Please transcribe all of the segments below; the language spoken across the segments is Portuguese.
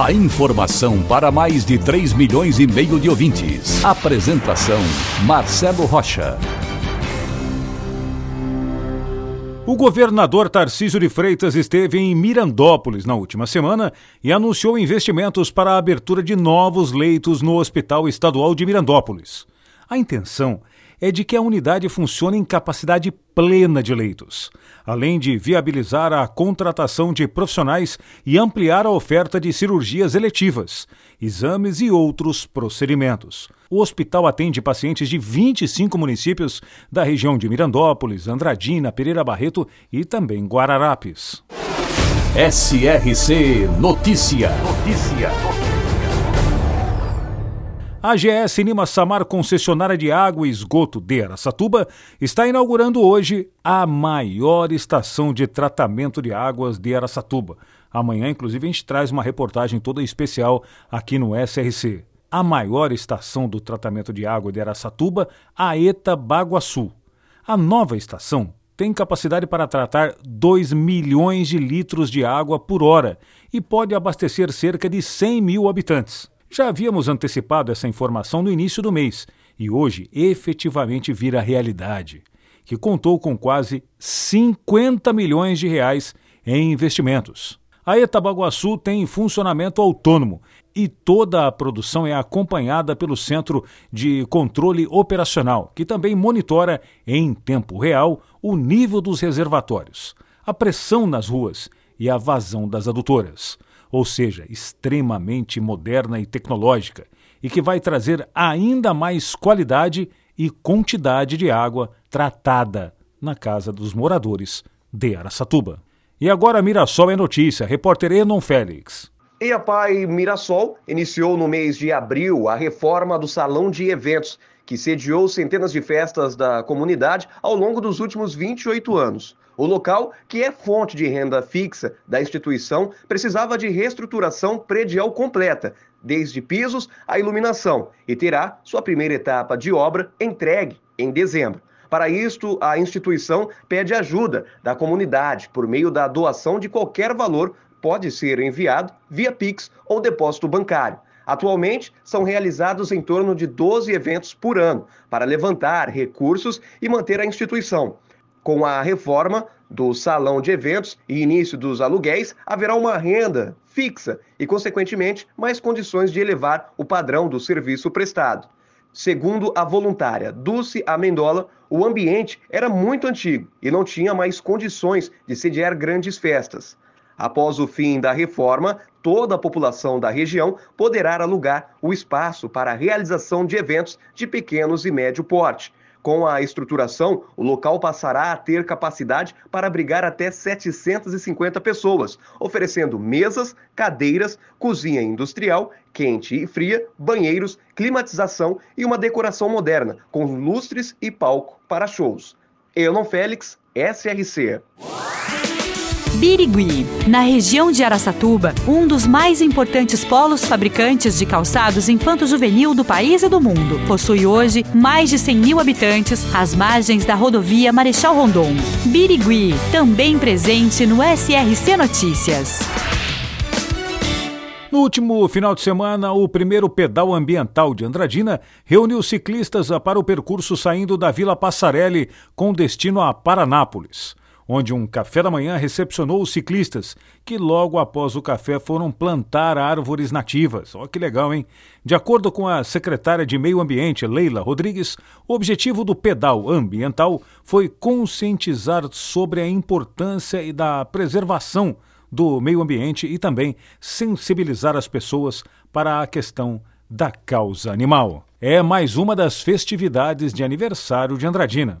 A informação para mais de 3 milhões e meio de ouvintes. Apresentação Marcelo Rocha. O governador Tarcísio de Freitas esteve em Mirandópolis na última semana e anunciou investimentos para a abertura de novos leitos no Hospital Estadual de Mirandópolis. A intenção é de que a unidade funcione em capacidade plena de leitos, além de viabilizar a contratação de profissionais e ampliar a oferta de cirurgias eletivas, exames e outros procedimentos. O hospital atende pacientes de 25 municípios da região de Mirandópolis, Andradina, Pereira Barreto e também Guararapes. SRC Notícia. Notícia. A Nima Samar, concessionária de água e esgoto de Aracatuba, está inaugurando hoje a maior estação de tratamento de águas de Aracatuba. Amanhã, inclusive, a gente traz uma reportagem toda especial aqui no SRC. A maior estação do tratamento de água de Aracatuba, a ETA Baguaçu. A nova estação tem capacidade para tratar 2 milhões de litros de água por hora e pode abastecer cerca de 100 mil habitantes. Já havíamos antecipado essa informação no início do mês e hoje efetivamente vira realidade, que contou com quase 50 milhões de reais em investimentos. A Etabaguaçu tem funcionamento autônomo e toda a produção é acompanhada pelo Centro de Controle Operacional, que também monitora em tempo real o nível dos reservatórios, a pressão nas ruas e a vazão das adutoras ou seja, extremamente moderna e tecnológica, e que vai trazer ainda mais qualidade e quantidade de água tratada na casa dos moradores de Araçatuba. E agora Mirassol é notícia, repórter Enon Félix. E a Pai Mirassol iniciou no mês de abril a reforma do salão de eventos, que sediou centenas de festas da comunidade ao longo dos últimos 28 anos. O local, que é fonte de renda fixa da instituição, precisava de reestruturação predial completa, desde pisos à iluminação, e terá sua primeira etapa de obra entregue em dezembro. Para isto, a instituição pede ajuda da comunidade por meio da doação de qualquer valor pode ser enviado via Pix ou depósito bancário. Atualmente, são realizados em torno de 12 eventos por ano para levantar recursos e manter a instituição. Com a reforma do salão de eventos e início dos aluguéis, haverá uma renda fixa e, consequentemente, mais condições de elevar o padrão do serviço prestado. Segundo a voluntária Dulce Amendola, o ambiente era muito antigo e não tinha mais condições de sediar grandes festas. Após o fim da reforma, toda a população da região poderá alugar o espaço para a realização de eventos de pequenos e médio porte, com a estruturação, o local passará a ter capacidade para abrigar até 750 pessoas, oferecendo mesas, cadeiras, cozinha industrial, quente e fria, banheiros, climatização e uma decoração moderna, com lustres e palco para shows. Elon Félix, SRC. Birigui, na região de Araçatuba, um dos mais importantes polos fabricantes de calçados infanto-juvenil do país e do mundo. Possui hoje mais de 100 mil habitantes às margens da rodovia Marechal Rondon. Birigui, também presente no SRC Notícias. No último final de semana, o primeiro pedal ambiental de Andradina reuniu ciclistas para o percurso saindo da Vila Passarelli com destino a Paranápolis onde um café da manhã recepcionou os ciclistas, que logo após o café foram plantar árvores nativas. Olha que legal, hein? De acordo com a secretária de Meio Ambiente, Leila Rodrigues, o objetivo do pedal ambiental foi conscientizar sobre a importância e da preservação do meio ambiente e também sensibilizar as pessoas para a questão da causa animal. É mais uma das festividades de aniversário de Andradina.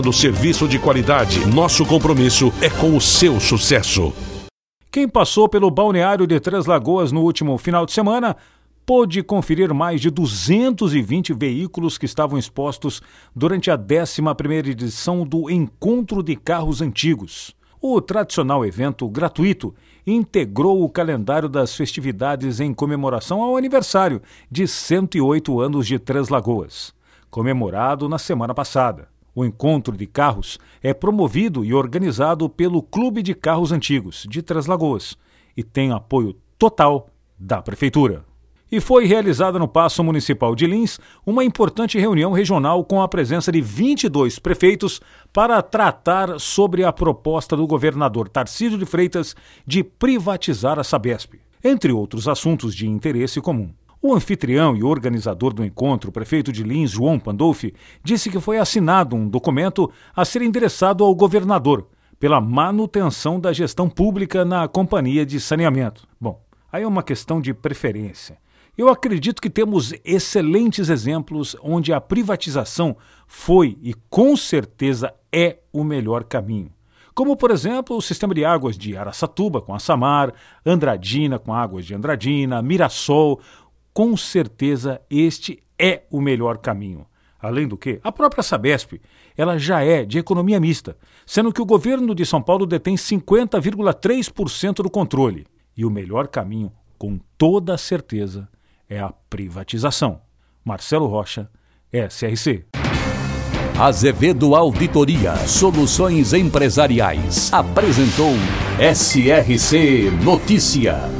oferecendo serviço de qualidade. Nosso compromisso é com o seu sucesso. Quem passou pelo balneário de Três Lagoas no último final de semana pôde conferir mais de 220 veículos que estavam expostos durante a 11ª edição do Encontro de Carros Antigos. O tradicional evento gratuito integrou o calendário das festividades em comemoração ao aniversário de 108 anos de Três Lagoas, comemorado na semana passada. O encontro de carros é promovido e organizado pelo Clube de Carros Antigos de Três Lagoas e tem apoio total da Prefeitura. E foi realizada no Paço Municipal de Lins uma importante reunião regional com a presença de 22 prefeitos para tratar sobre a proposta do governador Tarcísio de Freitas de privatizar a Sabesp, entre outros assuntos de interesse comum. O anfitrião e organizador do encontro, o prefeito de Lins, João Pandolfi, disse que foi assinado um documento a ser endereçado ao governador pela manutenção da gestão pública na companhia de saneamento. Bom, aí é uma questão de preferência. Eu acredito que temos excelentes exemplos onde a privatização foi e com certeza é o melhor caminho. Como, por exemplo, o sistema de águas de Araçatuba com a Samar, Andradina com águas de Andradina, Mirassol, com certeza este é o melhor caminho. Além do que, a própria Sabesp, ela já é de economia mista, sendo que o governo de São Paulo detém 50,3% do controle. E o melhor caminho, com toda certeza, é a privatização. Marcelo Rocha, SRC. Azevedo Auditoria Soluções Empresariais apresentou SRC Notícia.